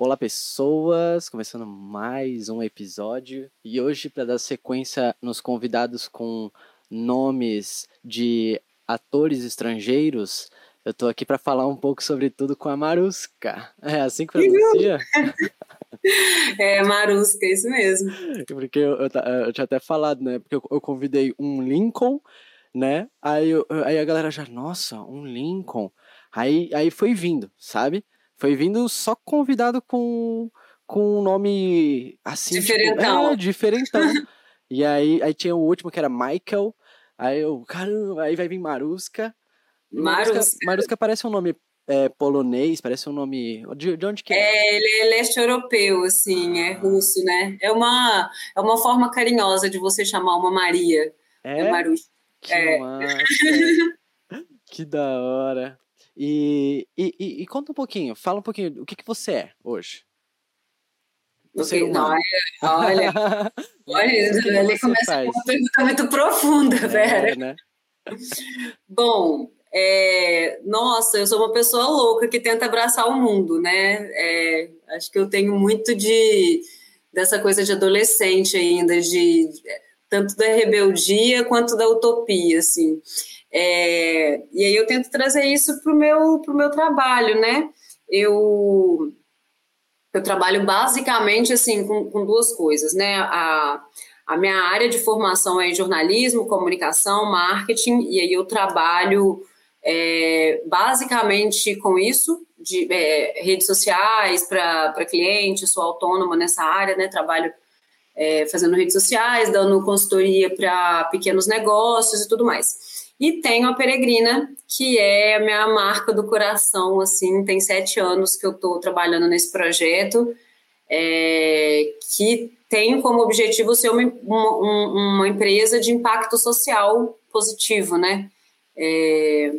Olá, pessoas! Começando mais um episódio e hoje, para dar sequência nos convidados com nomes de atores estrangeiros, eu tô aqui para falar um pouco sobre tudo com a Maruska. É assim que pronuncia? É, Maruska, isso mesmo. Porque eu, eu, eu, tinha até falado, né? Porque eu, eu convidei um Lincoln, né? Aí, aí a galera já, nossa, um Lincoln. Aí, aí foi vindo, sabe? Foi vindo só convidado com, com um nome assim. Diferentão. Tipo, é, diferentão. e aí, aí tinha o último que era Michael. Aí eu, caramba, aí vai vir Maruska. Maruska. Maruska parece um nome é, polonês, parece um nome. De, de onde que é? É, ele é leste europeu, assim, é ah. é russo, né? É uma, é uma forma carinhosa de você chamar uma Maria. É, é Maruska. Que é. massa. que da hora. E, e, e, e, conta um pouquinho, fala um pouquinho, o que, que você é hoje? Você não, olha, olha, ele começa faz? com uma pergunta muito profunda, é, Vera. Né? Bom, é, nossa, eu sou uma pessoa louca que tenta abraçar o mundo, né? É, acho que eu tenho muito de dessa coisa de adolescente ainda, de tanto da rebeldia quanto da utopia, assim. E aí eu tento trazer isso para o meu, pro meu trabalho, né? Eu, eu trabalho basicamente assim com, com duas coisas, né? A, a minha área de formação é jornalismo, comunicação, marketing, e aí eu trabalho é, basicamente com isso, de é, redes sociais para clientes, sou autônoma nessa área, né? Trabalho é, fazendo redes sociais, dando consultoria para pequenos negócios e tudo mais. E tenho a Peregrina, que é a minha marca do coração, assim, tem sete anos que eu estou trabalhando nesse projeto, é, que tem como objetivo ser uma, uma, uma, empresa de impacto social positivo, né? É,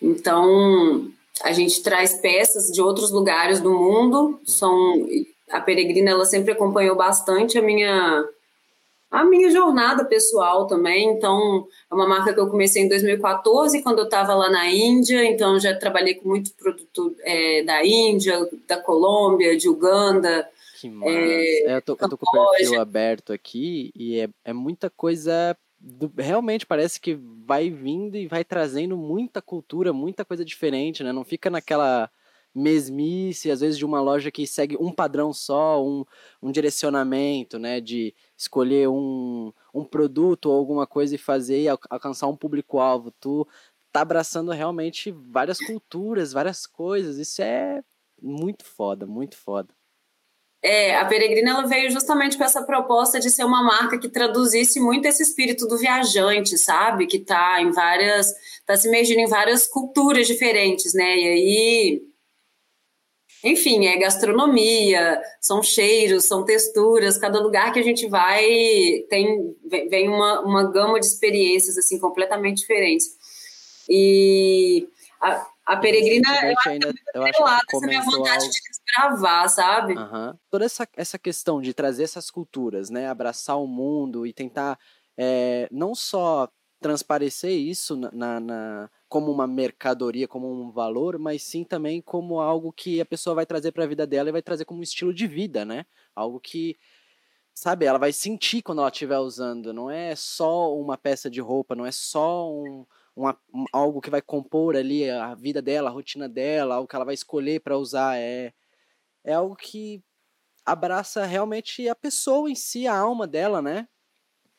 então, a gente traz peças de outros lugares do mundo, são a Peregrina, ela sempre acompanhou bastante a minha a minha jornada pessoal também. Então, é uma marca que eu comecei em 2014, quando eu estava lá na Índia. Então, já trabalhei com muito produto é, da Índia, da Colômbia, de Uganda. Que massa. É, é, eu, tô, eu tô com o perfil aberto aqui e é, é muita coisa. Do, realmente parece que vai vindo e vai trazendo muita cultura, muita coisa diferente, né? Não fica naquela mesmice, às vezes de uma loja que segue um padrão só, um, um direcionamento, né, de escolher um, um produto ou alguma coisa e fazer e alcançar um público-alvo. Tu tá abraçando realmente várias culturas, várias coisas. Isso é muito foda, muito foda. É, a Peregrina ela veio justamente com essa proposta de ser uma marca que traduzisse muito esse espírito do viajante, sabe? Que tá em várias, tá se imergindo em várias culturas diferentes, né? E aí enfim, é gastronomia, são cheiros, são texturas, cada lugar que a gente vai tem vem uma, uma gama de experiências assim completamente diferentes. E a, a peregrina eu acho, ainda, eu acho que essa minha vontade algo... de desbravar, sabe? Uhum. Toda essa, essa questão de trazer essas culturas, né, abraçar o mundo e tentar é, não só transparecer isso na, na como uma mercadoria, como um valor, mas sim também como algo que a pessoa vai trazer para a vida dela e vai trazer como um estilo de vida, né? Algo que, sabe, ela vai sentir quando ela estiver usando. Não é só uma peça de roupa, não é só um, uma, um, algo que vai compor ali a vida dela, a rotina dela, algo que ela vai escolher para usar. É, é algo que abraça realmente a pessoa em si, a alma dela, né?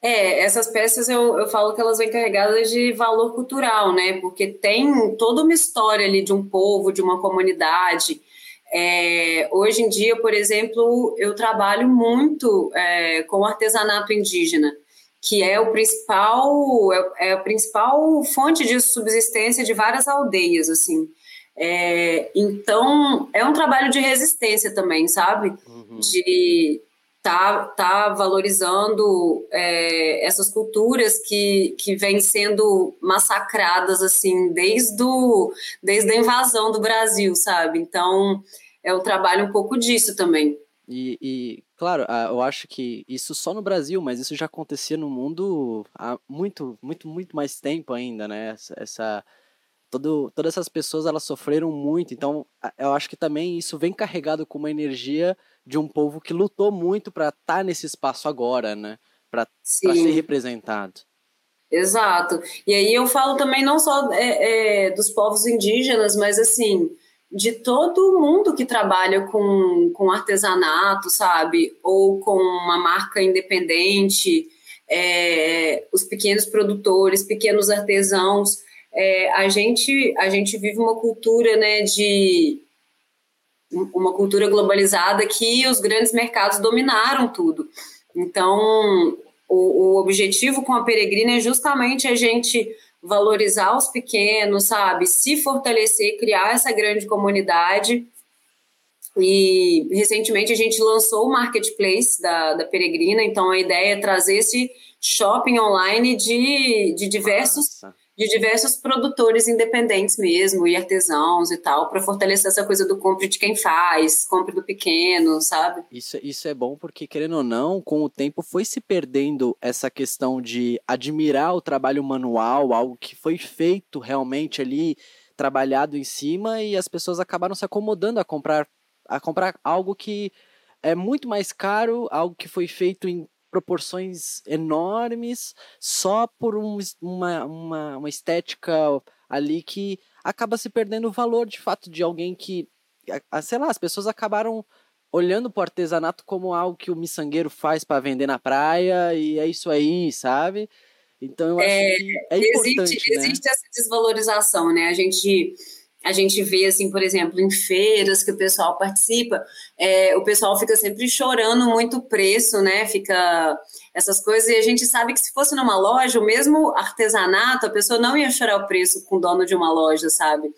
É, essas peças eu, eu falo que elas vêm carregadas de valor cultural, né? Porque tem toda uma história ali de um povo, de uma comunidade. É, hoje em dia, por exemplo, eu trabalho muito é, com artesanato indígena, que é o principal é, é, a principal fonte de subsistência de várias aldeias, assim. É, então, é um trabalho de resistência também, sabe? Uhum. De tá, tá valorizando é, essas culturas que, que vêm sendo massacradas assim desde, do, desde a invasão do Brasil, sabe? Então é um trabalho um pouco disso também. E, e, claro, eu acho que isso só no Brasil, mas isso já acontecia no mundo há muito, muito, muito mais tempo ainda, né? Essa, essa todo, todas essas pessoas elas sofreram muito, então eu acho que também isso vem carregado com uma energia de um povo que lutou muito para estar tá nesse espaço agora, né? Para ser representado. Exato. E aí eu falo também não só é, é, dos povos indígenas, mas assim, de todo mundo que trabalha com, com artesanato, sabe? Ou com uma marca independente, é, os pequenos produtores, pequenos artesãos. É, a, gente, a gente vive uma cultura né, de uma cultura globalizada que os grandes mercados dominaram tudo. Então, o, o objetivo com a Peregrina é justamente a gente valorizar os pequenos, sabe? Se fortalecer, criar essa grande comunidade. E recentemente a gente lançou o marketplace da, da Peregrina, então a ideia é trazer esse shopping online de, de diversos. Nossa de diversos produtores independentes mesmo, e artesãos e tal, para fortalecer essa coisa do compre de quem faz, compre do pequeno, sabe? Isso, isso é bom porque, querendo ou não, com o tempo foi se perdendo essa questão de admirar o trabalho manual, algo que foi feito realmente ali, trabalhado em cima, e as pessoas acabaram se acomodando a comprar, a comprar algo que é muito mais caro, algo que foi feito em proporções enormes só por um, uma, uma, uma estética ali que acaba se perdendo o valor de fato de alguém que, sei lá, as pessoas acabaram olhando para o artesanato como algo que o miçangueiro faz para vender na praia e é isso aí, sabe? Então eu acho é, que é importante, existe, né? existe essa desvalorização, né? A gente a gente vê, assim, por exemplo, em feiras que o pessoal participa, é, o pessoal fica sempre chorando muito o preço, né? Fica essas coisas, e a gente sabe que se fosse numa loja, o mesmo artesanato, a pessoa não ia chorar o preço com o dono de uma loja, sabe?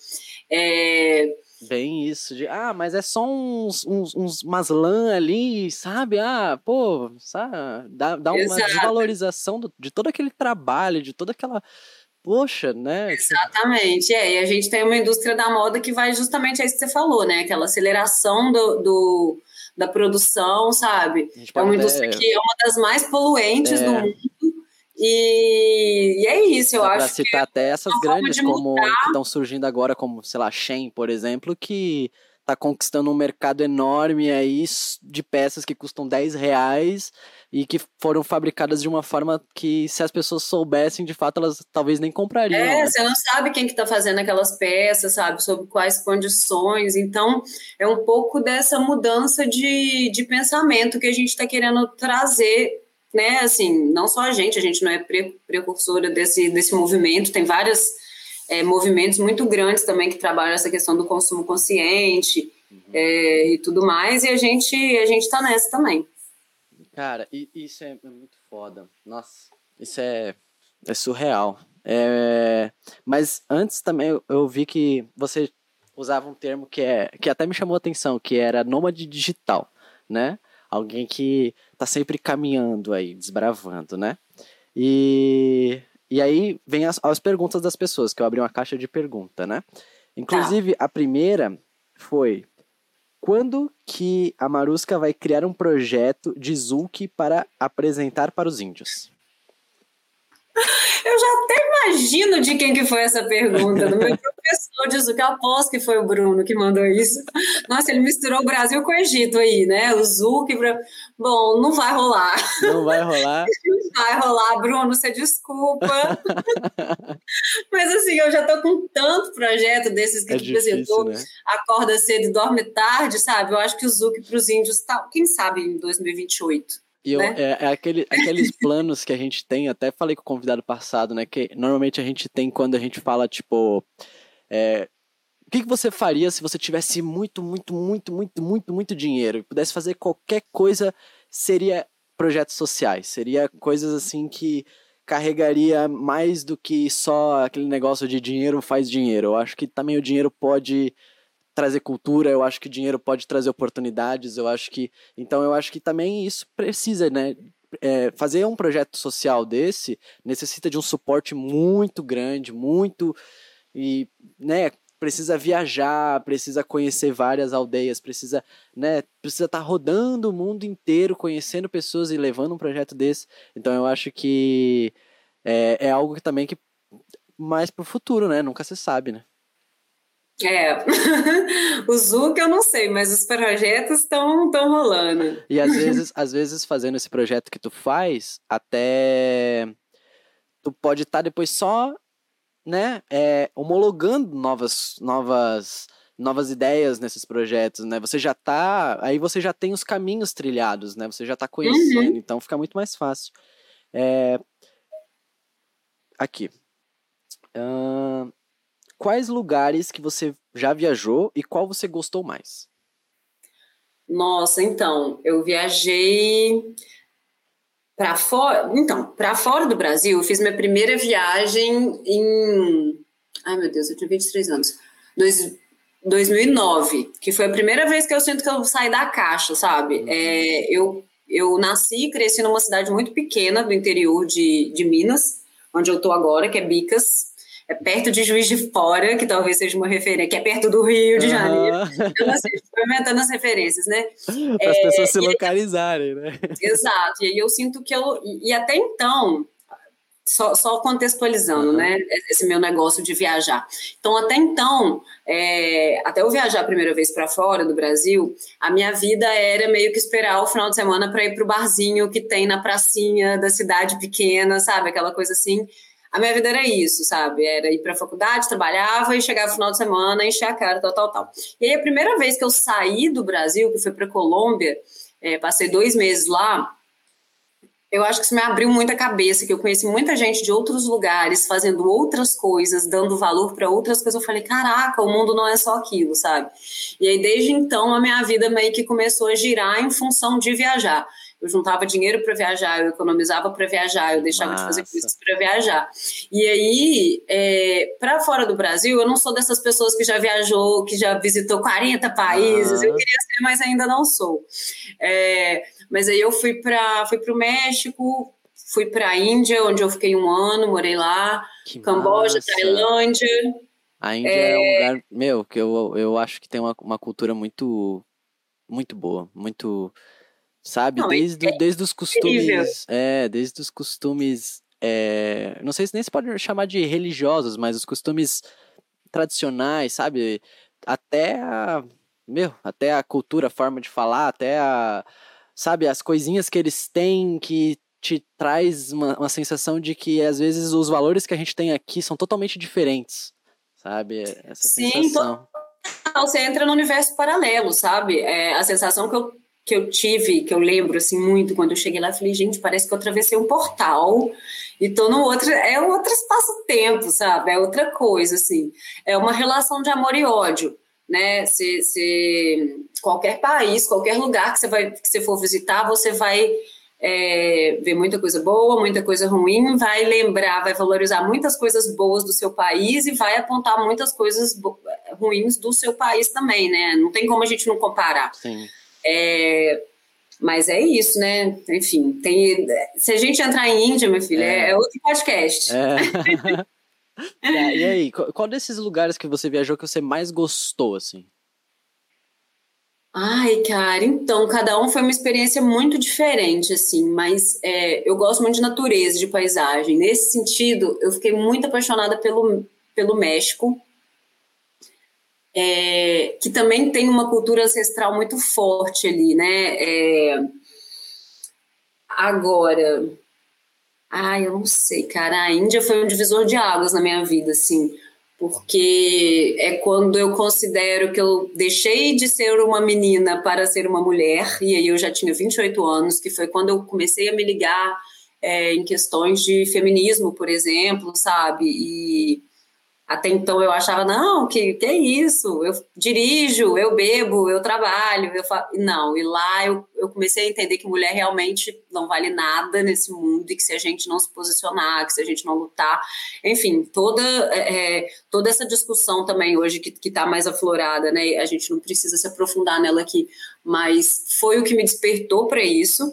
É, Bem isso, de ah, mas é só uns, uns, uns umas lã ali, sabe? Ah, pô, sabe? Dá, dá uma Exato. desvalorização do, de todo aquele trabalho, de toda aquela Poxa, né? Exatamente. É, e a gente tem uma indústria da moda que vai justamente a isso que você falou, né? Aquela aceleração do, do da produção, sabe? É uma indústria que é uma das mais poluentes é. do mundo. E, e, é isso, eu Dá acho. Pra citar que até essas grandes como que estão surgindo agora, como, sei lá, Shein, por exemplo, que tá conquistando um mercado enorme aí de peças que custam 10 reais e que foram fabricadas de uma forma que se as pessoas soubessem, de fato, elas talvez nem comprariam. É, né? você não sabe quem que tá fazendo aquelas peças, sabe, sob quais condições. Então, é um pouco dessa mudança de, de pensamento que a gente está querendo trazer né, assim, não só a gente, a gente não é precursora desse, desse movimento, tem várias é, movimentos muito grandes também que trabalham essa questão do consumo consciente uhum. é, e tudo mais, e a gente a gente está nessa também. Cara, isso é muito foda. Nossa, isso é, é surreal. É, mas antes também eu, eu vi que você usava um termo que, é, que até me chamou a atenção, que era nômade digital, né? Alguém que tá sempre caminhando aí, desbravando, né? E e aí vem as, as perguntas das pessoas, que eu abri uma caixa de pergunta, né? Inclusive, tá. a primeira foi: quando que a Marusca vai criar um projeto de Zulk para apresentar para os índios? Eu já até imagino de quem que foi essa pergunta, do meu professor de eu aposto que foi o Bruno que mandou isso. Nossa, ele misturou o Brasil com o Egito aí, né? O Zuc, bom, não vai rolar. Não vai rolar? Não vai rolar, Bruno, você desculpa. Mas assim, eu já tô com tanto projeto desses que é tipo, apresentou, né? acorda cedo e dorme tarde, sabe? Eu acho que o Zuc para os índios, tá, quem sabe em 2028. E eu, né? é, é aquele, aqueles planos que a gente tem, até falei com o convidado passado, né? Que normalmente a gente tem quando a gente fala, tipo. É, o que, que você faria se você tivesse muito, muito, muito, muito, muito, muito dinheiro e pudesse fazer qualquer coisa? Seria projetos sociais, seria coisas assim que carregaria mais do que só aquele negócio de dinheiro faz dinheiro. Eu acho que também o dinheiro pode trazer cultura, eu acho que dinheiro pode trazer oportunidades, eu acho que. Então eu acho que também isso precisa, né? É, fazer um projeto social desse necessita de um suporte muito grande, muito. E, né, precisa viajar, precisa conhecer várias aldeias, precisa, né, precisa estar tá rodando o mundo inteiro, conhecendo pessoas e levando um projeto desse. Então eu acho que é, é algo que também que mais pro futuro, né? Nunca se sabe, né? É, o Zuc eu não sei, mas os projetos estão rolando. E às vezes, às vezes fazendo esse projeto que tu faz, até tu pode estar tá depois só, né, é, homologando novas, novas, novas ideias nesses projetos, né? Você já tá, aí você já tem os caminhos trilhados, né? Você já tá conhecendo, uhum. então fica muito mais fácil. É... Aqui. Uh quais lugares que você já viajou e qual você gostou mais? Nossa, então, eu viajei para fora. Então, para fora do Brasil, eu fiz minha primeira viagem em. Ai, meu Deus, eu tinha 23 anos. Dois, 2009, que foi a primeira vez que eu sinto que eu saí da caixa, sabe? Uhum. É, eu, eu nasci e cresci numa cidade muito pequena do interior de, de Minas, onde eu tô agora, que é Bicas é perto de Juiz de Fora, que talvez seja uma referência, que é perto do Rio de Janeiro. Uhum. Então, assim, aumentando as referências, né? Para as é, pessoas se localizarem, né? Exato. E aí eu sinto que eu. E até então, só, só contextualizando, uhum. né? Esse meu negócio de viajar. Então, até então, é, até eu viajar a primeira vez para fora do Brasil, a minha vida era meio que esperar o final de semana para ir para o barzinho que tem na pracinha da cidade pequena, sabe? Aquela coisa assim a minha vida era isso, sabe? Era ir para a faculdade, trabalhava e chegava no final de semana, encher a cara, tal, tal, tal. E aí a primeira vez que eu saí do Brasil, que foi para Colômbia, é, passei dois meses lá, eu acho que isso me abriu muita cabeça, que eu conheci muita gente de outros lugares, fazendo outras coisas, dando valor para outras coisas. Eu falei, caraca, o mundo não é só aquilo, sabe? E aí, desde então, a minha vida meio que começou a girar em função de viajar eu juntava dinheiro para viajar, eu economizava para viajar, eu deixava Massa. de fazer coisas para viajar. E aí, é, para fora do Brasil, eu não sou dessas pessoas que já viajou, que já visitou 40 países. Eu queria ser, mas ainda não sou. É, mas aí eu fui para fui o México, fui para a Índia, onde eu fiquei um ano, morei lá. Que Camboja, massa. Tailândia. A Índia é... é... um lugar, meu, que eu, eu acho que tem uma, uma cultura muito, muito boa, muito sabe? Não, desde, é desde os costumes. É, desde os costumes. É, não sei se nem se pode chamar de religiosos, mas os costumes tradicionais, sabe? Até a. Meu, até a cultura, a forma de falar, até a. Sabe, as coisinhas que eles têm que te traz uma, uma sensação de que às vezes os valores que a gente tem aqui são totalmente diferentes, sabe? Essa Sim, sensação. Você entra no universo paralelo, sabe? É, a sensação que eu que eu tive, que eu lembro assim muito quando eu cheguei lá, falei, gente, parece que eu atravessei um portal e tô no outro, é outro espaço-tempo, sabe? É outra coisa, assim. É uma relação de amor e ódio, né? Se, se qualquer país, qualquer lugar que você vai que você for visitar, você vai é, ver muita coisa boa, muita coisa ruim, vai lembrar, vai valorizar muitas coisas boas do seu país e vai apontar muitas coisas ruins do seu país também, né? Não tem como a gente não comparar. Sim. É, mas é isso, né? Enfim, tem, se a gente entrar em Índia, meu filho, é, é outro podcast. É. é. e aí, qual desses lugares que você viajou que você mais gostou, assim? Ai, cara, então, cada um foi uma experiência muito diferente, assim, mas é, eu gosto muito de natureza, de paisagem. Nesse sentido, eu fiquei muito apaixonada pelo, pelo México, é, que também tem uma cultura ancestral muito forte ali, né? É, agora, ai, eu não sei, cara, a Índia foi um divisor de águas na minha vida, assim, porque é quando eu considero que eu deixei de ser uma menina para ser uma mulher, e aí eu já tinha 28 anos, que foi quando eu comecei a me ligar é, em questões de feminismo, por exemplo, sabe? E até então eu achava, não, que, que é isso? Eu dirijo, eu bebo, eu trabalho, eu fa... Não, e lá eu, eu comecei a entender que mulher realmente não vale nada nesse mundo e que se a gente não se posicionar, que se a gente não lutar, enfim, toda, é, é toda essa discussão também hoje que está mais aflorada, né? A gente não precisa se aprofundar nela aqui, mas foi o que me despertou para isso.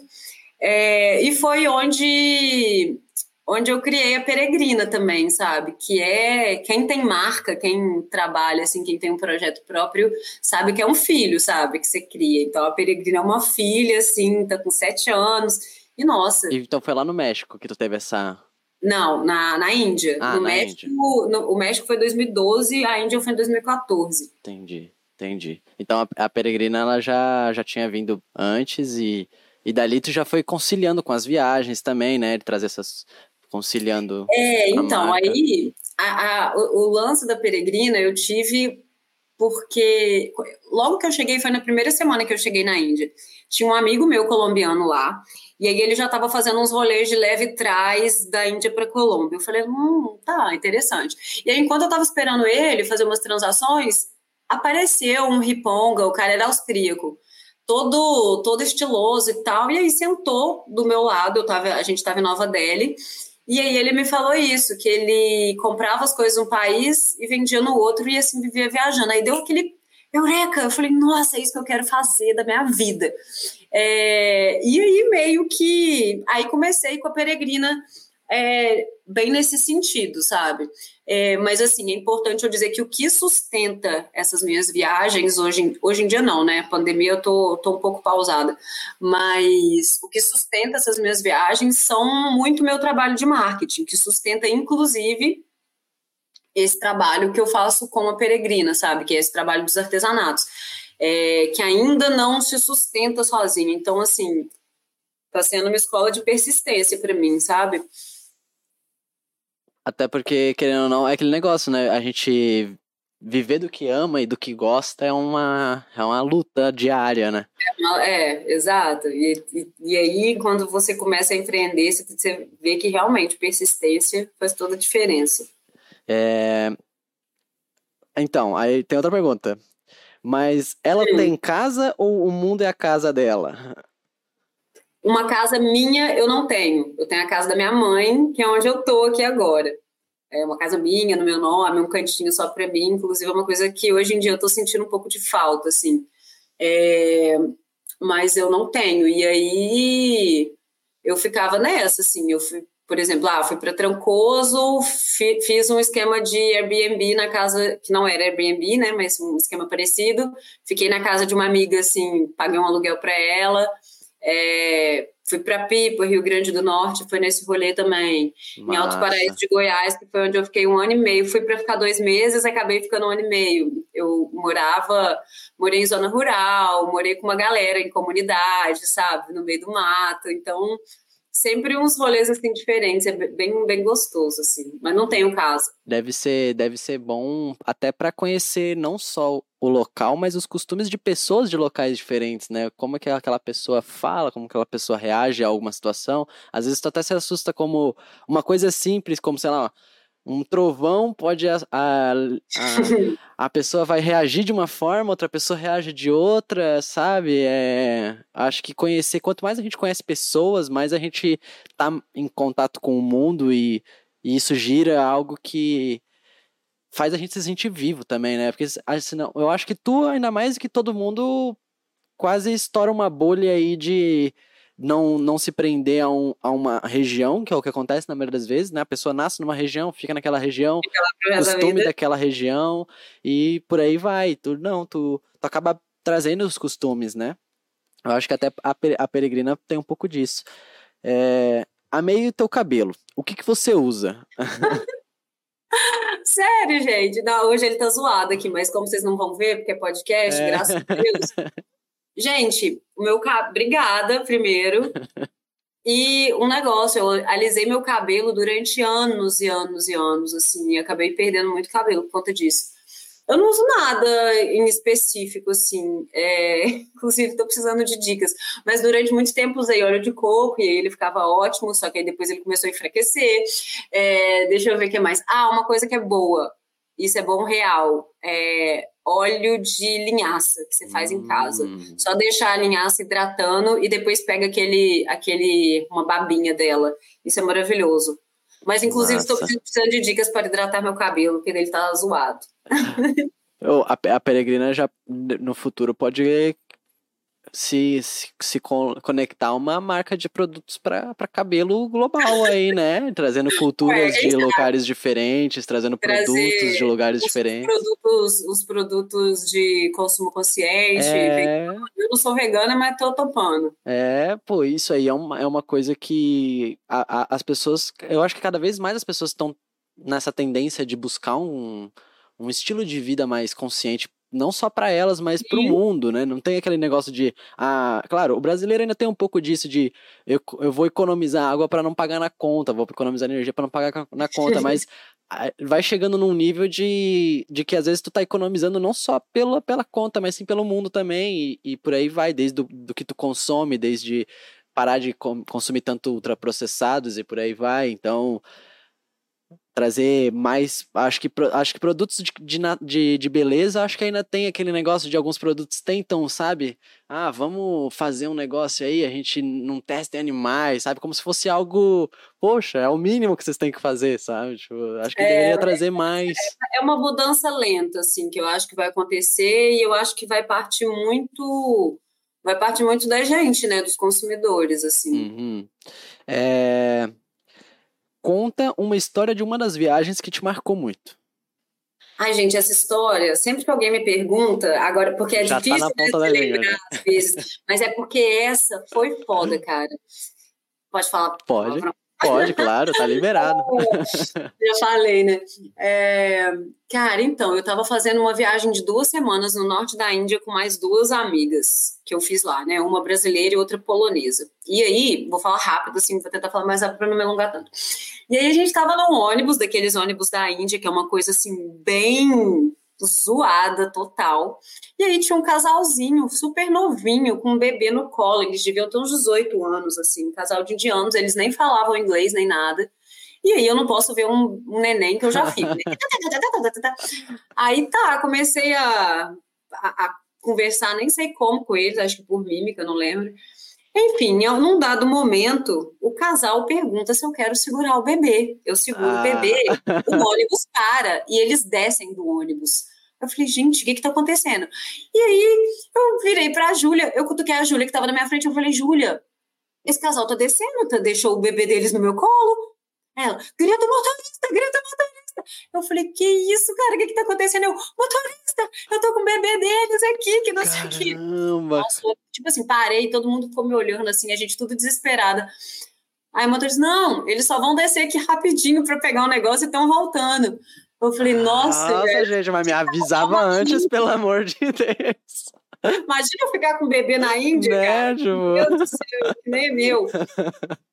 É, e foi onde onde eu criei a Peregrina também, sabe? Que é quem tem marca, quem trabalha, assim, quem tem um projeto próprio, sabe que é um filho, sabe? Que você cria. Então a Peregrina é uma filha, assim, tá com sete anos. E nossa. Então foi lá no México que tu teve essa. Não, na, na Índia. Ah, no na México, Índia. No, o México foi em 2012, a Índia foi em 2014. Entendi, entendi. Então a, a peregrina ela já, já tinha vindo antes e, e dali tu já foi conciliando com as viagens também, né? De trazer essas. Conciliando. É, então, marca. aí a, a, o, o lance da peregrina eu tive porque logo que eu cheguei, foi na primeira semana que eu cheguei na Índia. Tinha um amigo meu colombiano lá, e aí ele já estava fazendo uns rolês de leve trás da Índia para Colômbia. Eu falei, hum, tá, interessante. E aí, enquanto eu estava esperando ele fazer umas transações, apareceu um riponga, o cara era austríaco, todo todo estiloso e tal, e aí sentou do meu lado, eu tava, a gente estava em Nova Delhi, e aí ele me falou isso, que ele comprava as coisas num país e vendia no outro e assim vivia viajando. Aí deu aquele eureka, eu falei, nossa, é isso que eu quero fazer da minha vida. É, e aí meio que, aí comecei com a peregrina é, bem nesse sentido, sabe? É, mas assim, é importante eu dizer que o que sustenta essas minhas viagens, hoje, hoje em dia não, né? Pandemia eu tô, tô um pouco pausada, mas o que sustenta essas minhas viagens são muito meu trabalho de marketing, que sustenta inclusive esse trabalho que eu faço como a peregrina, sabe? Que é esse trabalho dos artesanatos, é, que ainda não se sustenta sozinho. Então, assim, tá sendo uma escola de persistência para mim, sabe? Até porque, querendo ou não, é aquele negócio, né? A gente viver do que ama e do que gosta é uma, é uma luta diária, né? É, é exato. E, e, e, aí, quando você começa a empreender, você vê que realmente persistência faz toda a diferença. É... Então, aí tem outra pergunta. Mas ela Sim. tem casa ou o mundo é a casa dela? Uma casa minha eu não tenho. Eu tenho a casa da minha mãe, que é onde eu tô aqui agora. É uma casa minha, no meu nome, um cantinho só para mim. Inclusive, é uma coisa que hoje em dia eu tô sentindo um pouco de falta, assim. É... Mas eu não tenho. E aí eu ficava nessa, assim. Eu fui, por exemplo, ah, fui para Trancoso, fiz um esquema de Airbnb na casa, que não era Airbnb, né, mas um esquema parecido. Fiquei na casa de uma amiga, assim, paguei um aluguel para ela. É, fui para Pipa, Rio Grande do Norte, foi nesse rolê também. Massa. Em Alto Paraíso de Goiás, que foi onde eu fiquei um ano e meio. Fui para ficar dois meses, acabei ficando um ano e meio. Eu morava, morei em zona rural, morei com uma galera em comunidade, sabe, no meio do mato. Então, sempre uns rolês assim diferentes, é bem, bem gostoso assim, mas não tem o caso. Deve ser, deve ser bom até para conhecer não só o local, mas os costumes de pessoas de locais diferentes, né? Como é que aquela pessoa fala, como aquela pessoa reage a alguma situação. Às vezes tu até se assusta como uma coisa simples, como sei lá, um trovão pode a, a, a, a, pessoa vai reagir de uma forma, outra pessoa reage de outra, sabe? É, acho que conhecer, quanto mais a gente conhece pessoas, mais a gente tá em contato com o mundo e, e isso gira algo que faz a gente se sentir vivo também, né? Porque senão, eu acho que tu, ainda mais que todo mundo, quase estoura uma bolha aí de não, não se prender a, um, a uma região, que é o que acontece na maioria das vezes, né? A pessoa nasce numa região, fica naquela região, costume daquela região, e por aí vai. Tu, não, tu, tu acaba trazendo os costumes, né? Eu acho que até a, a peregrina tem um pouco disso. É, amei o teu cabelo. O que, que você usa? Sério, gente. Não, hoje ele tá zoado aqui, mas como vocês não vão ver, porque é podcast, é. graças a Deus. Gente, o meu cabelo. Obrigada, primeiro. E um negócio, eu alisei meu cabelo durante anos e anos e anos, assim, e acabei perdendo muito cabelo por conta disso. Eu não uso nada em específico, assim. É... Inclusive, estou precisando de dicas. Mas durante muito tempo usei óleo de coco e aí ele ficava ótimo, só que aí depois ele começou a enfraquecer. É... Deixa eu ver o que mais. Ah, uma coisa que é boa. Isso é bom real. É óleo de linhaça que você faz hum. em casa. Hum. Só deixar a linhaça hidratando e depois pega aquele, aquele uma babinha dela. Isso é maravilhoso. Mas, inclusive, estou precisando de dicas para hidratar meu cabelo, porque ele está zoado. a, a peregrina já no futuro pode se, se, se conectar uma marca de produtos para cabelo global aí, né? Trazendo culturas é, de locais diferentes, trazendo produtos de lugares os diferentes. Produtos, os produtos de consumo consciente. É... Eu não sou vegana, mas tô topando. É, pô, isso aí é uma, é uma coisa que a, a, as pessoas. Eu acho que cada vez mais as pessoas estão nessa tendência de buscar um, um estilo de vida mais consciente não só para elas, mas para o mundo, né? Não tem aquele negócio de, ah, claro, o brasileiro ainda tem um pouco disso de eu, eu vou economizar água para não pagar na conta, vou economizar energia para não pagar na conta, mas vai chegando num nível de, de que às vezes tu tá economizando não só pela, pela conta, mas sim pelo mundo também, e, e por aí vai, desde do, do que tu consome, desde parar de consumir tanto ultraprocessados e por aí vai, então trazer mais. Acho que, acho que produtos de, de, de, beleza, acho que ainda tem aquele negócio de alguns produtos tentam, sabe? Ah, vamos fazer um negócio aí, a gente não testa em animais, sabe? Como se fosse algo, poxa, é o mínimo que vocês têm que fazer, sabe? Tipo, acho que é, deveria trazer mais. É, é uma mudança lenta, assim, que eu acho que vai acontecer e eu acho que vai partir muito. Vai partir muito da gente, né? Dos consumidores, assim. Uhum. É conta uma história de uma das viagens que te marcou muito. Ai, gente, essa história, sempre que alguém me pergunta, agora, porque é Já tá difícil tá né, lembrar às vezes, mas é porque essa foi foda, cara. Pode falar? Pode. Pode, claro, tá liberado. Já falei, né? É, cara, então, eu tava fazendo uma viagem de duas semanas no norte da Índia com mais duas amigas que eu fiz lá, né? Uma brasileira e outra polonesa. E aí, vou falar rápido, assim, vou tentar falar mais rápido pra não me alongar tanto. E aí a gente tava num ônibus, daqueles ônibus da Índia, que é uma coisa, assim, bem zoada total. E aí tinha um casalzinho super novinho, com um bebê no colo. Eles deviam ter uns 18 anos, assim, um casal de indianos. Eles nem falavam inglês nem nada. E aí eu não posso ver um, um neném que eu já fiz. Né? aí tá, comecei a, a, a, conversar, nem sei como com eles, acho que por mímica, não lembro. Enfim, num dado momento, o casal pergunta se eu quero segurar o bebê. Eu seguro ah. o bebê, o ônibus para e eles descem do ônibus. Eu falei, gente, o que que tá acontecendo? E aí eu virei pra Júlia, eu cutuquei a Júlia que tava na minha frente, eu falei, Júlia, esse casal tá descendo, tá, deixou o bebê deles no meu colo. Ela, grita motorista, grita motorista. Eu falei, que isso, cara, o que que tá acontecendo? Eu, motorista, eu tô com o bebê deles aqui, que não sei o que. Nossa, tipo assim, parei, todo mundo ficou me olhando assim, a gente tudo desesperada. Aí o motorista, não, eles só vão descer aqui rapidinho para pegar um negócio e estão voltando. Eu falei, nossa. Nossa, gente, mas me avisava antes, pelo amor de Deus. Imagina eu ficar com o bebê na Índia, né, cara. Meu Deus do céu, nem é meu.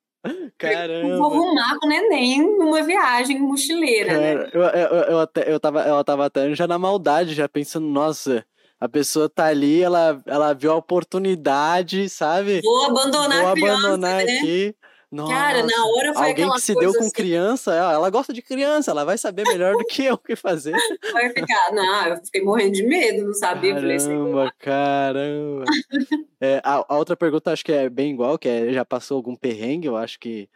Caramba. Vou arrumar com o neném numa viagem mochileira, né? Cara, né? Eu, eu, eu, até, eu, tava, eu tava até já na maldade, já pensando, nossa, a pessoa tá ali, ela, ela viu a oportunidade, sabe? Vou abandonar Vou a criança, abandonar né? aqui. Nossa, Cara, na hora foi Alguém que se deu com assim... criança, ela gosta de criança, ela vai saber melhor do que eu o que fazer. Vai ficar, não, eu fiquei morrendo de medo, não sabia. Caramba, caramba. é, a, a, outra pergunta acho que é bem igual, que é, já passou algum perrengue, eu acho que...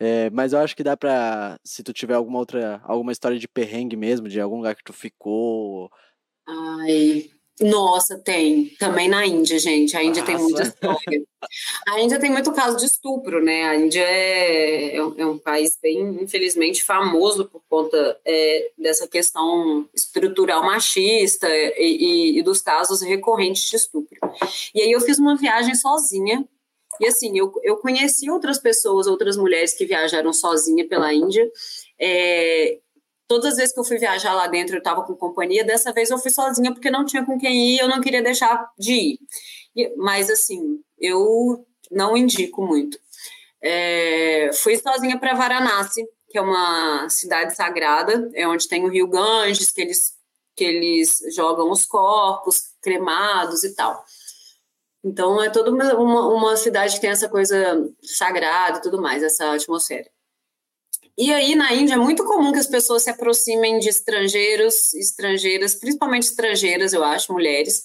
É, mas eu acho que dá pra, se tu tiver alguma outra, alguma história de perrengue mesmo, de algum lugar que tu ficou... Ai, nossa, tem. Também na Índia, gente. A Índia Nossa. tem muita história. A Índia tem muito caso de estupro, né? A Índia é, é, um, é um país bem, infelizmente, famoso por conta é, dessa questão estrutural machista e, e, e, dos casos recorrentes de estupro. E aí eu fiz uma viagem sozinha. E assim, eu, eu conheci outras pessoas, outras mulheres que viajaram sozinha pela Índia. É, Todas as vezes que eu fui viajar lá dentro, eu estava com companhia. Dessa vez eu fui sozinha porque não tinha com quem ir, eu não queria deixar de ir. Mas, assim, eu não indico muito. É, fui sozinha para Varanasi, que é uma cidade sagrada, é onde tem o rio Ganges, que eles, que eles jogam os corpos cremados e tal. Então, é toda uma, uma, uma cidade que tem essa coisa sagrada e tudo mais, essa atmosfera. E aí, na Índia, é muito comum que as pessoas se aproximem de estrangeiros, estrangeiras, principalmente estrangeiras, eu acho, mulheres,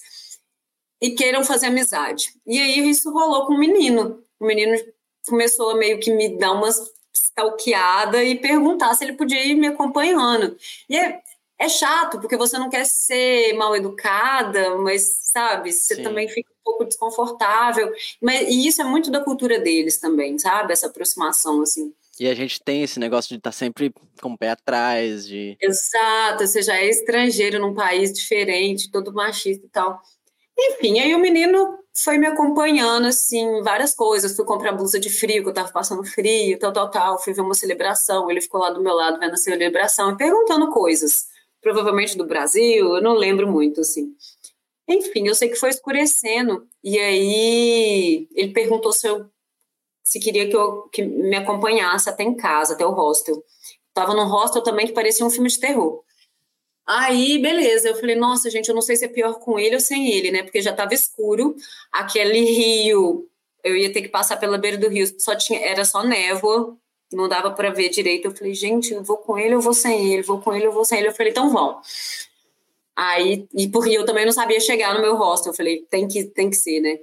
e queiram fazer amizade. E aí, isso rolou com um menino. O menino começou a meio que me dar umas stalkeada e perguntar se ele podia ir me acompanhando. E é, é chato, porque você não quer ser mal educada, mas, sabe, você Sim. também fica um pouco desconfortável. Mas, e isso é muito da cultura deles também, sabe? Essa aproximação, assim. E a gente tem esse negócio de estar tá sempre com o pé atrás, de... Exato, você já é estrangeiro num país diferente, todo machista e tal. Enfim, aí o menino foi me acompanhando, assim, várias coisas. Fui comprar blusa de frio, que eu tava passando frio, tal, tal, tal. Fui ver uma celebração, ele ficou lá do meu lado vendo a celebração e perguntando coisas. Provavelmente do Brasil, eu não lembro muito, assim. Enfim, eu sei que foi escurecendo. E aí ele perguntou se eu se queria que eu que me acompanhasse até em casa, até o hostel. Tava num hostel também que parecia um filme de terror. Aí, beleza, eu falei, nossa, gente, eu não sei se é pior com ele ou sem ele, né? Porque já tava escuro, aquele rio, eu ia ter que passar pela beira do rio, só tinha, era só névoa, não dava para ver direito. Eu falei, gente, eu vou com ele ou vou sem ele? Vou com ele ou vou sem ele? Eu falei, então vão. Aí, e porque eu também não sabia chegar no meu hostel, eu falei, tem que, tem que ser, né?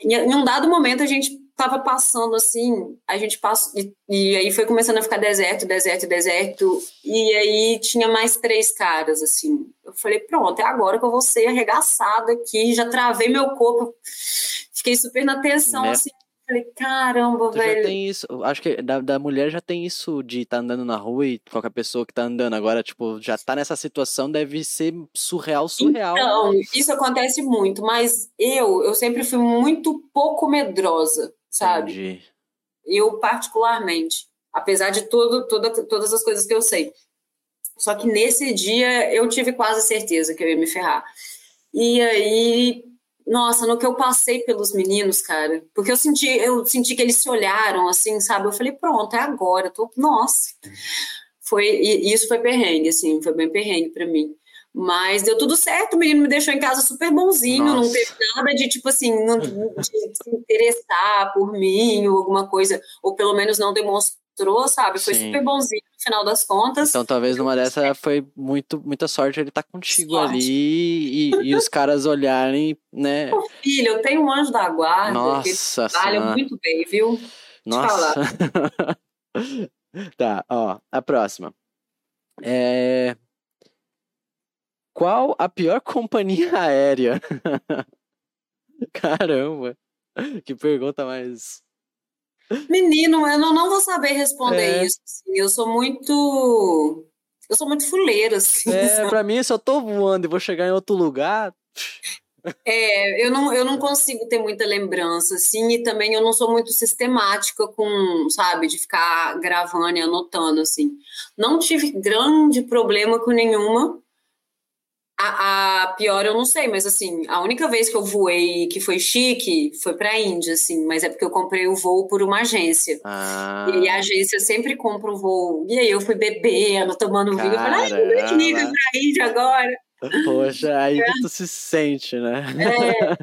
Em um dado momento a gente tava passando assim, a gente passou, e, e, aí foi começando a ficar deserto, deserto, deserto, e aí tinha mais três caras, assim. Eu falei, pronto, é agora que eu vou ser arregaçada aqui, já travei meu corpo, fiquei super na tensão, né? assim. Falei, caramba, tu velho. Já tem isso, acho que da, da mulher já tem isso de estar tá andando na rua e qualquer pessoa que tá andando agora, tipo, já tá nessa situação, deve ser surreal, surreal. Então, isso acontece muito, mas eu, eu sempre fui muito pouco medrosa sabe? Entendi. Eu, particularmente, apesar de tudo, toda, todas as coisas que eu sei. Só que nesse dia eu tive quase certeza que eu ia me ferrar. E aí, nossa, no que eu passei pelos meninos, cara, porque eu senti, eu senti que eles se olharam assim, sabe? Eu falei, pronto, é agora, tô, nossa. Foi, e isso foi perrengue, assim, foi bem perrengue para mim. Mas deu tudo certo, o menino me deixou em casa super bonzinho, Nossa. não teve nada de, tipo assim, não, de se interessar por mim ou alguma coisa, ou pelo menos não demonstrou, sabe? Foi Sim. super bonzinho no final das contas. Então talvez numa dessa foi muito, muita sorte ele estar tá contigo sorte. ali e, e, os caras olharem, né? Pô, filho, eu tenho um anjo da guarda Nossa que trabalha muito bem, viu? Nossa. tá, ó, a próxima. É, qual a pior companhia aérea? Caramba, que pergunta mais. Menino, eu não, não vou saber responder é. isso. Assim. Eu sou muito. Eu sou muito fuleira, assim. É, pra mim, se eu tô voando e vou chegar em outro lugar. É, eu não, eu não consigo ter muita lembrança, assim, e também eu não sou muito sistemática com, sabe, de ficar gravando e anotando, assim. Não tive grande problema com nenhuma, a, a, pior eu não sei, mas assim, a única vez que eu voei que foi chique foi pra Índia, assim, mas é porque eu comprei o voo por uma agência. Ah. E a agência sempre compra o voo. E aí eu fui bebendo, tomando vinho, eu falei, ai, vou pra Índia agora. Poxa, aí é. tu se sente, né? É, é.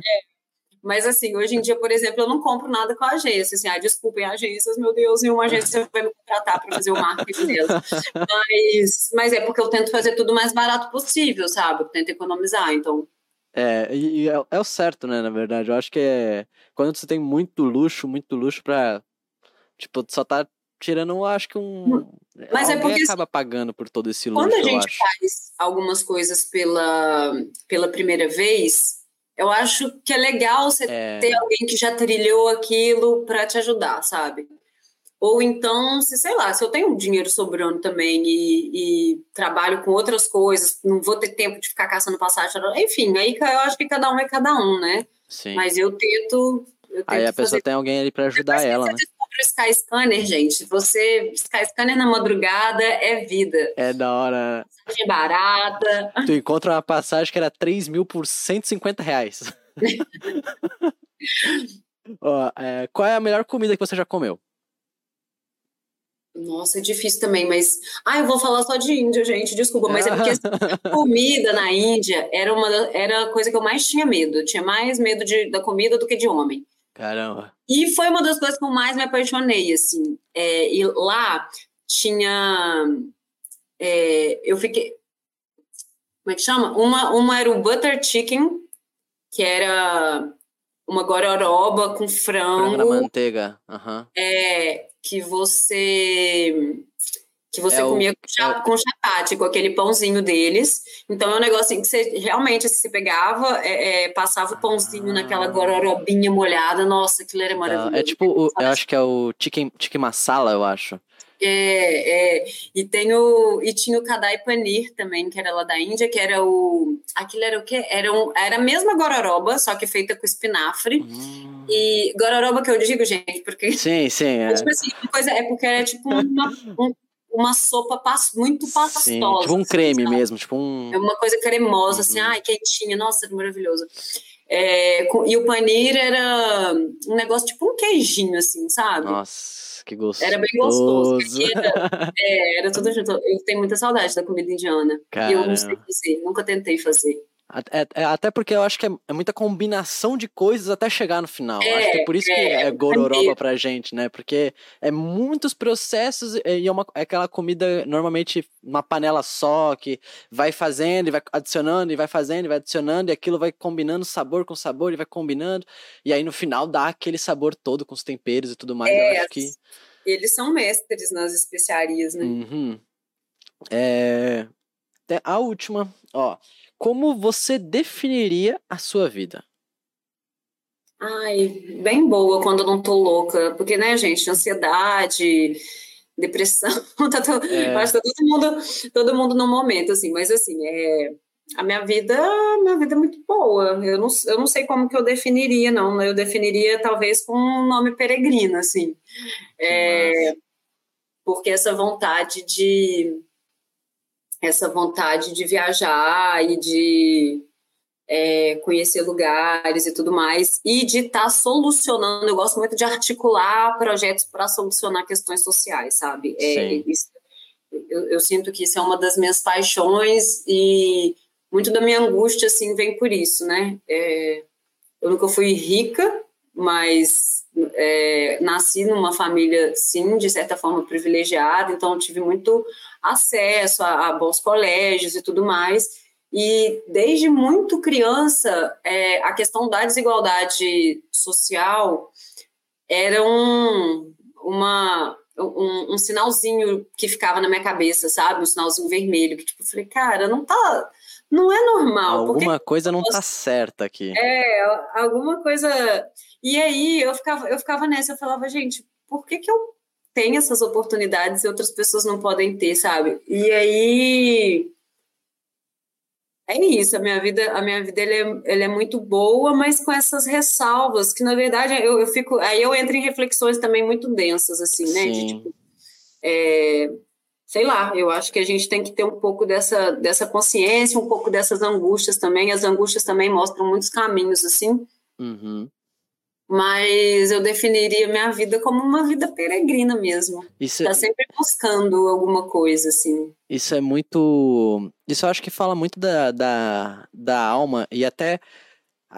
Mas, assim, hoje em dia, por exemplo, eu não compro nada com a agência. Assim, ah, desculpem, agências, meu Deus, nenhuma agência vai me contratar para fazer o marketing dela. Mas, mas é porque eu tento fazer tudo o mais barato possível, sabe? Eu tento economizar, então... É, e é, é o certo, né, na verdade. Eu acho que é... Quando você tem muito luxo, muito luxo pra... Tipo, só tá tirando, acho que um... Mas é Alguém é porque acaba pagando por todo esse luxo, Quando a gente faz algumas coisas pela, pela primeira vez eu acho que é legal você é... ter alguém que já trilhou aquilo para te ajudar, sabe? Ou então, se sei lá, se eu tenho dinheiro sobrando também e, e, trabalho com outras coisas, não vou ter tempo de ficar caçando passagem, enfim, aí eu acho que cada um é cada um, né? Sim. Mas eu tento. Eu tento aí a pessoa tem alguém ali para ajudar ela, né? O Sky Scanner, gente. Você, Sky Scanner na madrugada é vida. É da hora. Passagem barata. Tu encontra uma passagem que era 3 mil por 150 reais. Ó, é, qual é a melhor comida que você já comeu? Nossa, é difícil também, mas. Ah, eu vou falar só de Índia, gente, desculpa, mas é porque assim, comida na Índia era uma era a coisa que eu mais tinha medo. Eu tinha mais medo de, da comida do que de homem. Caramba. E foi uma das coisas que eu mais me apaixonei, assim. É, e lá tinha. É, eu fiquei. Como é que chama? Uma, uma era o butter chicken, que era uma gororoba com frango. Frango na manteiga. Uhum. É, que você que você é comia o, é com, chapate, com aquele pãozinho deles. Então é um negocinho que você realmente você pegava, é, é, passava o pãozinho ah. naquela gororobinha molhada. Nossa, aquilo era maravilhoso. É tipo, o, eu acho que é o chicken, chicken masala, eu acho. É, é, e tem o e tinha o kadai paneer também, que era lá da Índia, que era o aquilo era o quê? Era, um, era a mesma gororoba, só que feita com espinafre. Hum. E gororoba que eu digo, gente, porque Sim, sim, é. tipo assim, coisa é porque era tipo uma, um, uma sopa muito pastosa. Sim, tipo um assim, creme sabe? mesmo, tipo um É uma coisa cremosa assim, uhum. ai, quentinha, nossa, maravilhoso. É, e o paneer era um negócio tipo um queijinho assim, sabe? Nossa que gostoso. Era bem gostoso. Era, é, era tudo junto. Eu tenho muita saudade da comida indiana. Caramba. E eu não sei fazer, nunca tentei fazer. É, é, até porque eu acho que é, é, muita combinação de coisas até chegar no final. É, acho que é por isso que é, é gororoba pra gente, né? Porque é muitos processos e é, uma, é aquela comida normalmente uma panela só que vai fazendo e vai adicionando e vai fazendo e vai adicionando e aquilo vai combinando sabor com sabor e vai combinando e aí no final dá aquele sabor todo com os temperos e tudo mais. É, eu acho que eles são mestres nas especiarias, né? Uhum. É... A última, ó. Como você definiria a sua vida? Ai, bem boa quando eu não tô louca. Porque, né, gente, ansiedade, depressão, tá to... é. acho que tá todo mundo, todo mundo no momento, assim, mas assim, é, a minha vida, minha vida é muito boa. Eu não, eu não sei como que eu definiria, não. Eu definiria talvez com um nome peregrino, assim. É, porque essa vontade de essa vontade de viajar e de é, conhecer lugares e tudo mais, e de estar tá solucionando. Eu gosto muito de articular projetos para solucionar questões sociais, sabe? É, isso, eu, eu, sinto que isso é uma das minhas paixões e muito da minha angústia assim vem por isso, né? É, eu nunca fui rica, mas é, nasci numa família, sim, de certa forma privilegiada, então tive muito acesso a, a bons colégios e tudo mais. E desde muito criança, é, a questão da desigualdade social era um, uma, um, um, sinalzinho que ficava na minha cabeça, sabe? Um sinalzinho vermelho, que tipo, eu falei, cara, não tá. Não é normal. Alguma coisa não tá certa aqui. É, alguma coisa. E aí eu ficava, eu ficava nessa, eu falava, gente, por que, que eu tem essas oportunidades e outras pessoas não podem ter, sabe? E aí é isso, a minha vida, a minha vida ele é, ele é muito boa, mas com essas ressalvas que na verdade eu, eu fico, aí eu entro em reflexões também muito densas assim, né? De, tipo, é, sei lá, eu acho que a gente tem que ter um pouco dessa, dessa consciência, um pouco dessas angústias também. As angústias também mostram muitos caminhos assim. Uhum mas eu definiria minha vida como uma vida peregrina mesmo. Isso, tá sempre buscando alguma coisa, assim. Isso é muito. Isso eu acho que fala muito da, da, da alma e até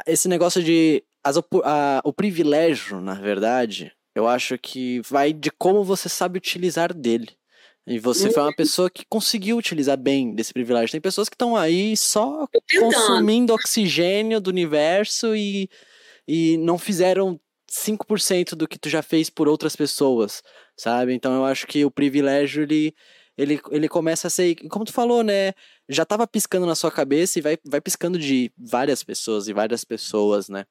esse negócio de. As, a, o privilégio, na verdade, eu acho que vai de como você sabe utilizar dele. E você foi uma uhum. pessoa que conseguiu utilizar bem desse privilégio. Tem pessoas que estão aí só consumindo oxigênio do universo e e não fizeram 5% do que tu já fez por outras pessoas, sabe? Então eu acho que o privilégio ele ele, ele começa a ser, como tu falou, né? Já tava piscando na sua cabeça e vai, vai piscando de várias pessoas e várias pessoas, né?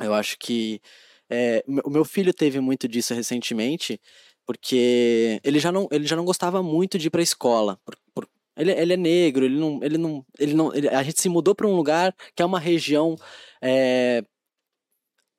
Eu acho que é, o meu filho teve muito disso recentemente, porque ele já não, ele já não gostava muito de ir pra escola. Por, por, ele, ele é negro, ele não. Ele não, ele não ele, a gente se mudou para um lugar que é uma região é,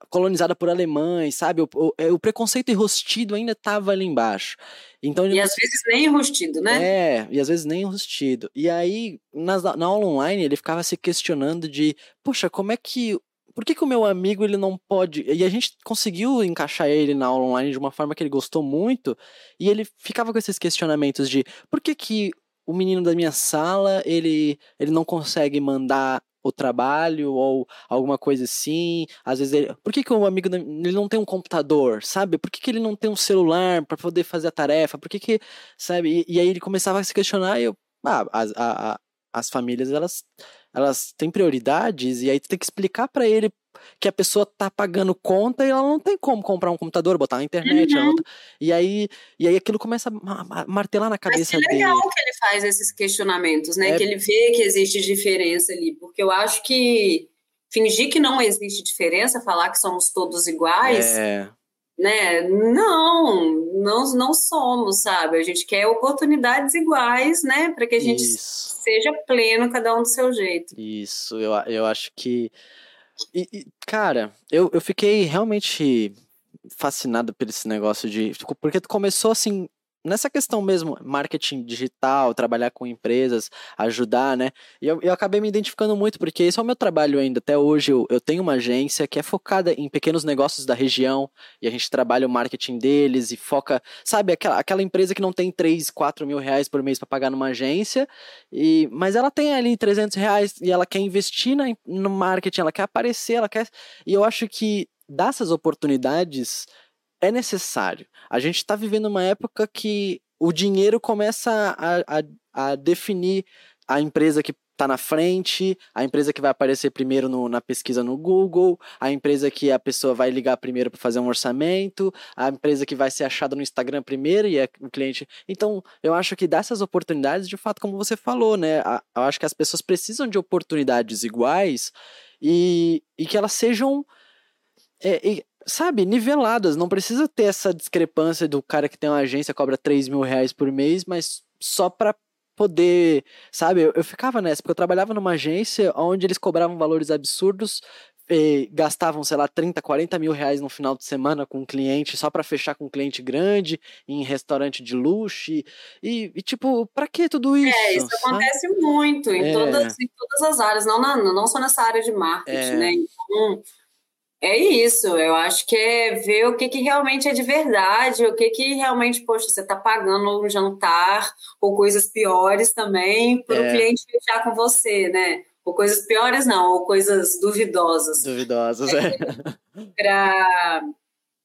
colonizada por alemães, sabe? O, o, é, o preconceito enrostido ainda estava ali embaixo. Então, e às vezes nem enrostido, né? É, e às vezes nem enrostido. E aí, na, na aula online, ele ficava se questionando de, poxa, como é que por que, que, o meu amigo ele não pode. E a gente conseguiu encaixar ele na aula online de uma forma que ele gostou muito, e ele ficava com esses questionamentos de por que, que o menino da minha sala ele, ele não consegue mandar o trabalho ou alguma coisa assim. Às vezes ele. Por que, que o amigo ele não tem um computador, sabe? Por que, que ele não tem um celular para poder fazer a tarefa? Por que que. Sabe? E, e, aí ele começava a se questionar e eu. Ah, a, a, as famílias elas elas têm prioridades e aí tu tem que explicar para ele que a pessoa tá pagando conta e ela não tem como comprar um computador, botar na internet. Uhum. Tá... E, aí, e aí aquilo começa a martelar na cabeça Mas que legal dele. que ele faz esses questionamentos, né? É... Que ele vê que existe diferença ali. Porque eu acho que fingir que não existe diferença, falar que somos todos iguais. É né? Não, não, não somos, sabe? A gente quer oportunidades iguais, né? Para que a gente Isso. seja pleno, cada um do seu jeito. Isso, eu, eu acho que. E, e, cara, eu, eu fiquei realmente fascinado por esse negócio de. Porque começou assim, nessa questão mesmo, marketing digital, trabalhar com empresas, ajudar, né? E eu, eu acabei me identificando muito, porque esse é o meu trabalho ainda. Até hoje eu, eu tenho uma agência que é focada em pequenos negócios da região, e a gente trabalha o marketing deles e foca, sabe, aquela, aquela empresa que não tem 3, 4 mil reais por mês para pagar numa agência, e, mas ela tem ali 300 reais e ela quer investir na, no marketing, ela quer aparecer, ela quer. E eu acho que dessas oportunidades é necessário. A gente está vivendo uma época que o dinheiro começa a, a, a definir a empresa que está na frente, a empresa que vai aparecer primeiro no, na pesquisa no Google, a empresa que a pessoa vai ligar primeiro para fazer um orçamento, a empresa que vai ser achada no Instagram primeiro e é o cliente. Então, eu acho que dessas oportunidades, de fato, como você falou, né? eu acho que as pessoas precisam de oportunidades iguais e, e que elas sejam. É, sabe, niveladas. Não precisa ter essa discrepância do cara que tem uma agência cobra 3 mil reais por mês, mas só pra poder, sabe? Eu, eu ficava nessa, porque eu trabalhava numa agência onde eles cobravam valores absurdos, gastavam, sei lá, 30, 40 mil reais no final de semana com um cliente, só para fechar com um cliente grande, em restaurante de luxo. E, e tipo, para que tudo isso? É, isso sabe? acontece muito em, é. todas, em todas as áreas, não, na, não só nessa área de marketing, é. né? Então, é isso, eu acho que é ver o que, que realmente é de verdade, o que, que realmente, poxa, você está pagando um jantar ou coisas piores também para o é. cliente fechar com você, né? Ou coisas piores não, ou coisas duvidosas. Duvidosas, é. Para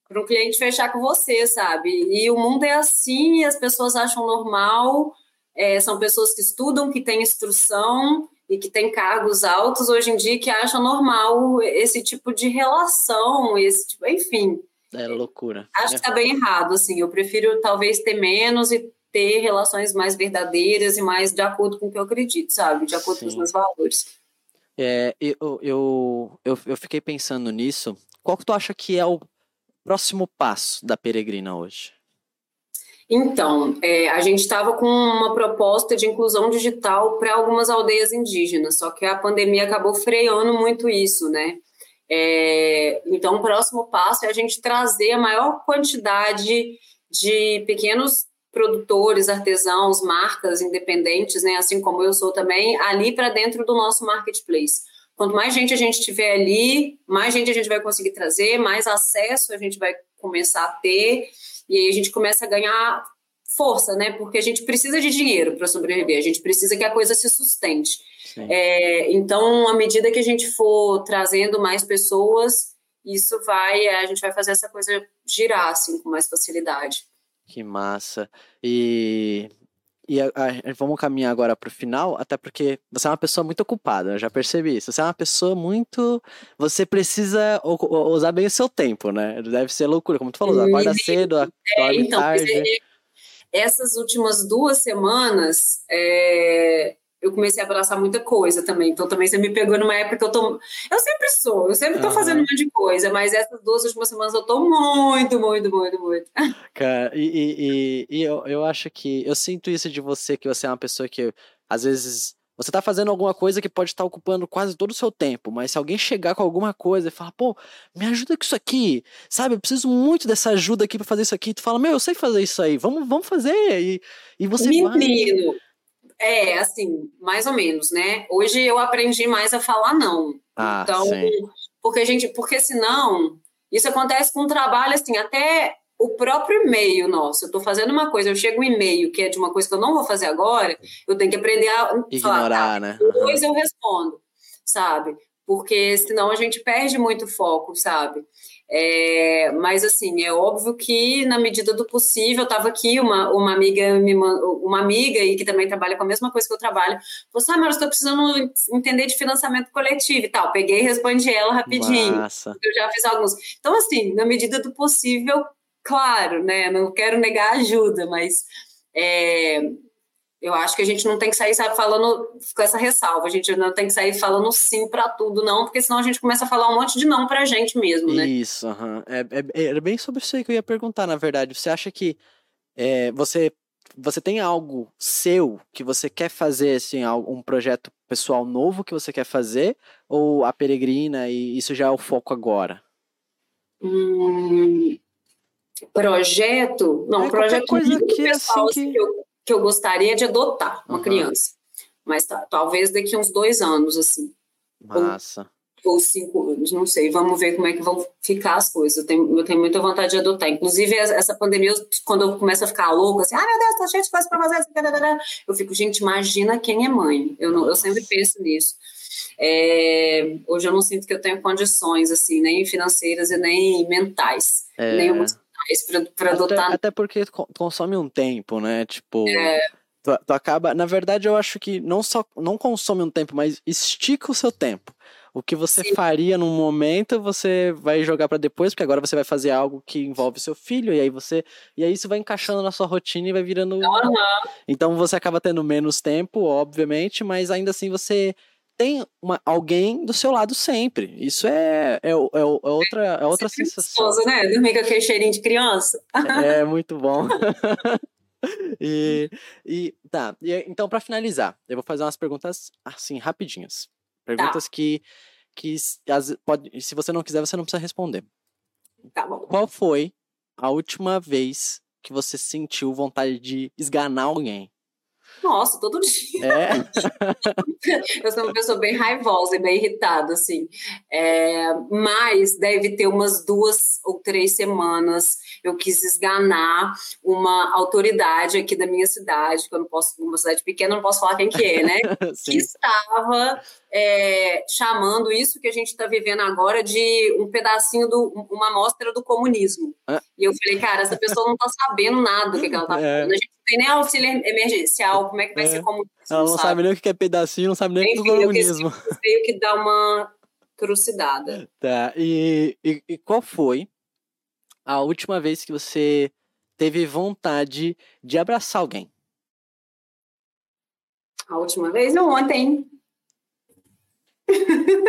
para o cliente fechar com você, sabe? E o mundo é assim, as pessoas acham normal, é, são pessoas que estudam, que têm instrução, e que tem cargos altos hoje em dia que acham normal esse tipo de relação, esse tipo, enfim. É loucura. Acho é. que está bem errado, assim. Eu prefiro talvez ter menos e ter relações mais verdadeiras e mais de acordo com o que eu acredito, sabe? De acordo Sim. com os meus valores. É, eu, eu, eu, eu fiquei pensando nisso. Qual que tu acha que é o próximo passo da peregrina hoje? Então, é, a gente estava com uma proposta de inclusão digital para algumas aldeias indígenas, só que a pandemia acabou freando muito isso, né? É, então, o próximo passo é a gente trazer a maior quantidade de pequenos produtores, artesãos, marcas independentes, né, assim como eu sou também, ali para dentro do nosso marketplace. Quanto mais gente a gente tiver ali, mais gente a gente vai conseguir trazer, mais acesso a gente vai começar a ter. E aí a gente começa a ganhar força, né? Porque a gente precisa de dinheiro para sobreviver, a gente precisa que a coisa se sustente. É, então, à medida que a gente for trazendo mais pessoas, isso vai, a gente vai fazer essa coisa girar assim com mais facilidade. Que massa. E e a, a, vamos caminhar agora para o final, até porque você é uma pessoa muito ocupada, eu já percebi isso. Você é uma pessoa muito. Você precisa usar bem o seu tempo, né? Deve ser loucura, como tu falou, acorda cedo, acorda é, então, tarde. É, essas últimas duas semanas, é, eu comecei a abraçar muita coisa também. Então também você me pegou numa época que eu tô. Eu sempre sou, eu sempre tô uhum. fazendo um monte de coisa, mas essas duas últimas semanas eu tô muito, muito, muito, muito. Cara, e, e, e, eu, eu acho que. Eu sinto isso de você, que você é uma pessoa que às vezes. Você tá fazendo alguma coisa que pode estar ocupando quase todo o seu tempo, mas se alguém chegar com alguma coisa e falar, pô, me ajuda com isso aqui, sabe? Eu preciso muito dessa ajuda aqui para fazer isso aqui. Tu fala, meu, eu sei fazer isso aí, vamos, vamos fazer. E, e você Menino, vai... É, assim, mais ou menos, né? Hoje eu aprendi mais a falar não. Ah, então, sim. porque a gente, porque senão, isso acontece com o trabalho, assim, até o próprio e-mail nosso. Eu estou fazendo uma coisa, eu chego um e-mail que é de uma coisa que eu não vou fazer agora, eu tenho que aprender a ignorar, falar, tá, né? Depois uhum. eu respondo, sabe? porque senão a gente perde muito foco, sabe? É, mas assim, é óbvio que na medida do possível, estava aqui uma, uma amiga, uma amiga e que também trabalha com a mesma coisa que eu trabalho, falou assim, ah, mas estou precisando entender de financiamento coletivo e tal. Peguei e respondi ela rapidinho. Massa. Eu já fiz alguns. Então, assim, na medida do possível, claro, né? Não quero negar ajuda, mas é, eu acho que a gente não tem que sair, sabe, falando com essa ressalva. A gente não tem que sair falando sim para tudo, não, porque senão a gente começa a falar um monte de não pra gente mesmo, né? Isso, uhum. é, é, era bem sobre isso aí que eu ia perguntar, na verdade. Você acha que é, você, você tem algo seu que você quer fazer, assim, um projeto pessoal novo que você quer fazer? Ou a peregrina e isso já é o foco agora? Hum, projeto? Não, é, projeto coisa que, pessoal, assim, que... Assim, que eu que eu gostaria de adotar uma uhum. criança. Mas tá, talvez daqui uns dois anos, assim. Massa. Ou, ou, cinco anos, não sei. Vamos ver como é que vão ficar as coisas. Eu tenho, eu tenho muita vontade de adotar. Inclusive, essa pandemia, quando eu começo a ficar louca, assim, ah, meu Deus, tá cheio de coisa pra fazer. Eu fico, gente, imagina quem é mãe. Eu, não, eu sempre penso nisso. É, hoje eu não sinto que eu tenho condições, assim, nem financeiras e nem mentais. É. Nem emocionais para adotar. Até, até porque consome um tempo, né? Tipo. É. Tu, tu, acaba. Na verdade, eu acho que não só não consome um tempo, mas estica o seu tempo. O que você Sim. faria num momento, você vai jogar para depois, porque agora você vai fazer algo que envolve seu filho, e aí você. E aí isso vai encaixando na sua rotina e vai virando. Uhum. Então você acaba tendo menos tempo, obviamente, mas ainda assim você tem uma, alguém do seu lado sempre. Isso é, é, é, é outra, é outra sensação. Gostoso, né? Dormir com aquele cheirinho de criança. É, muito bom. e, e tá, e, então para finalizar, eu vou fazer umas perguntas assim, rapidinhas. Perguntas tá. que, que as, pode, se você não quiser, você não precisa responder. Tá bom. Qual foi a última vez que você sentiu vontade de esganar alguém? Nossa, todo dia. É. eu sou uma pessoa bem raivosa e bem irritada, assim. É, mas deve ter umas duas ou três semanas eu quis esganar uma autoridade aqui da minha cidade, que eu não posso, uma cidade pequena, não posso falar quem que é, né? que estava é, chamando isso que a gente está vivendo agora de um pedacinho do uma amostra do comunismo. Ah. E eu falei, cara, essa pessoa não está sabendo nada do que, que ela está é. falando. A gente não tem nem auxílio emergencial, como é que vai é. ser comunismo? Ela não sabe? sabe nem o que é pedacinho, não sabe nem o que é comunismo. Eu tenho que dar uma trucidada. Tá, e, e, e qual foi a última vez que você teve vontade de abraçar alguém? A última vez? Não, ontem.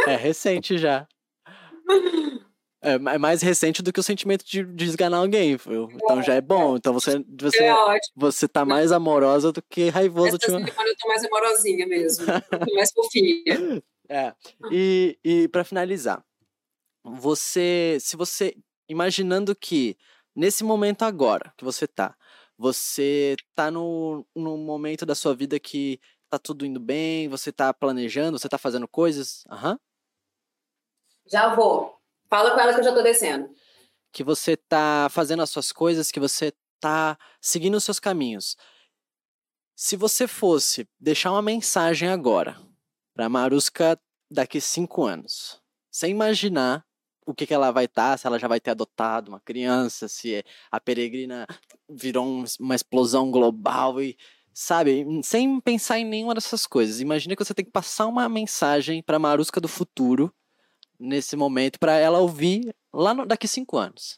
É recente já. É, é mais recente do que o sentimento de, de esganar alguém. Então já é bom. Então você, você, é você tá mais amorosa do que raivoso. Essa semana eu tô mais amorosinha mesmo. mais fofinha. É. E, e para finalizar, você, se você imaginando que nesse momento agora que você tá, você tá no, no momento da sua vida que tá tudo indo bem, você tá planejando, você tá fazendo coisas. Aham. Uhum. Já vou. Fala com ela que eu já tô descendo. Que você tá fazendo as suas coisas, que você tá seguindo os seus caminhos. Se você fosse deixar uma mensagem agora pra Maruska daqui cinco anos, sem imaginar o que, que ela vai estar, tá, se ela já vai ter adotado uma criança, se a peregrina virou um, uma explosão global e sabe, sem pensar em nenhuma dessas coisas. Imagina que você tem que passar uma mensagem para Marusca do futuro nesse momento para ela ouvir lá no, daqui cinco anos.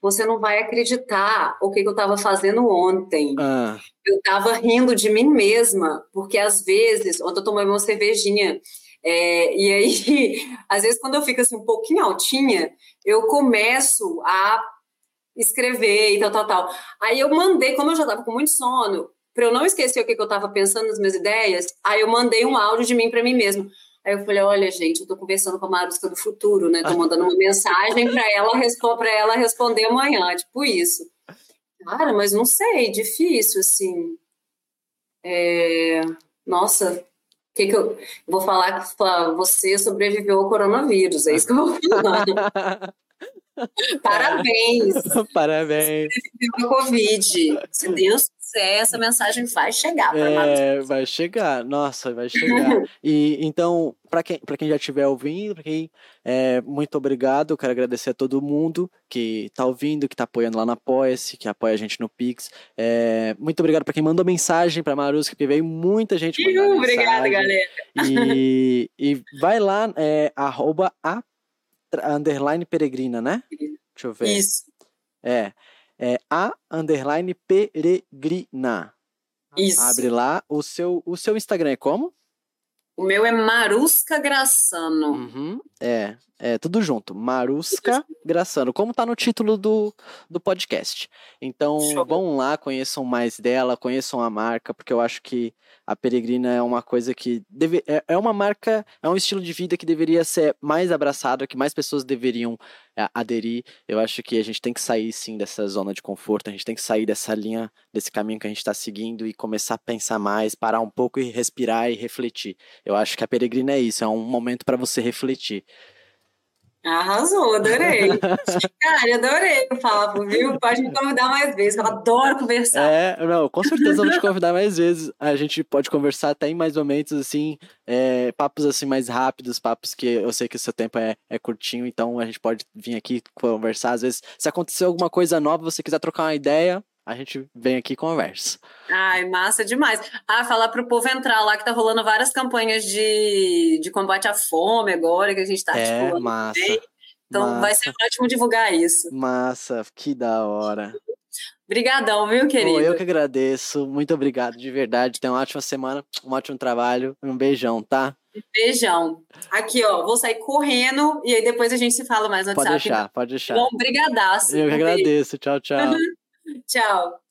Você não vai acreditar o que, que eu estava fazendo ontem. Ah. Eu estava rindo de mim mesma, porque às vezes, ontem eu tomei uma cervejinha é, e aí, às vezes, quando eu fico assim um pouquinho altinha, eu começo a escrever e tal, tal, tal. Aí eu mandei, como eu já estava com muito sono, para eu não esquecer o que, que eu estava pensando nas minhas ideias, aí eu mandei um áudio de mim para mim mesmo. Aí eu falei, olha, gente, eu estou conversando com a Marusca do futuro, né? Tô mandando uma mensagem para ela, para ela responder amanhã, tipo isso. Cara, mas não sei, difícil, assim. É... Nossa, que, que eu, vou falar que você sobreviveu ao coronavírus? É isso que eu vou falar. Parabéns! Parabéns! Você Covid. Se Deus quiser, essa mensagem vai chegar para É, vai chegar, nossa, vai chegar. e então, para quem, quem já estiver ouvindo, pra quem, é, muito obrigado. Eu quero agradecer a todo mundo que está ouvindo, que está apoiando lá na Apoia-se, que apoia a gente no Pix. É, muito obrigado para quem mandou mensagem para Marusca, porque veio muita gente mandando Obrigada, galera. E, e vai lá, é, arroba a underline peregrina, né? Deixa eu ver. Isso. É, é a underline peregrina. Isso. Abre lá. O seu, o seu Instagram é como? O meu é Marusca Graçano. Uhum, é, é tudo junto. Marusca Graçano, como tá no título do, do podcast. Então, Show. vão lá, conheçam mais dela, conheçam a marca, porque eu acho que a Peregrina é uma coisa que deve, é, é uma marca, é um estilo de vida que deveria ser mais abraçado, que mais pessoas deveriam é, aderir. Eu acho que a gente tem que sair sim dessa zona de conforto, a gente tem que sair dessa linha, desse caminho que a gente está seguindo e começar a pensar mais, parar um pouco e respirar e refletir. Eu acho que a Peregrina é isso, é um momento para você refletir. Arrasou, adorei. Cara, adorei o papo, viu? Pode me convidar mais vezes, eu adoro conversar. É, não, com certeza vou te convidar mais vezes. A gente pode conversar até em mais momentos, assim, é, papos assim mais rápidos, papos que eu sei que o seu tempo é, é curtinho, então a gente pode vir aqui conversar. Às vezes, se acontecer alguma coisa nova, você quiser trocar uma ideia, a gente vem aqui e conversa. Ai, massa demais. Ah, falar para o povo entrar lá que tá rolando várias campanhas de, de combate à fome agora, que a gente tá é, tipo, massa. Bem. Então massa. vai ser ótimo divulgar isso. Massa, que da hora. Obrigadão, viu, querido? eu que agradeço. Muito obrigado, de verdade. Tenha uma ótima semana, um ótimo trabalho. Um beijão, tá? Beijão. Aqui, ó, vou sair correndo e aí depois a gente se fala mais no pode WhatsApp. Pode deixar, pode deixar. Bom, brigadaço. Eu que agradeço. Tchau, tchau. Ciao.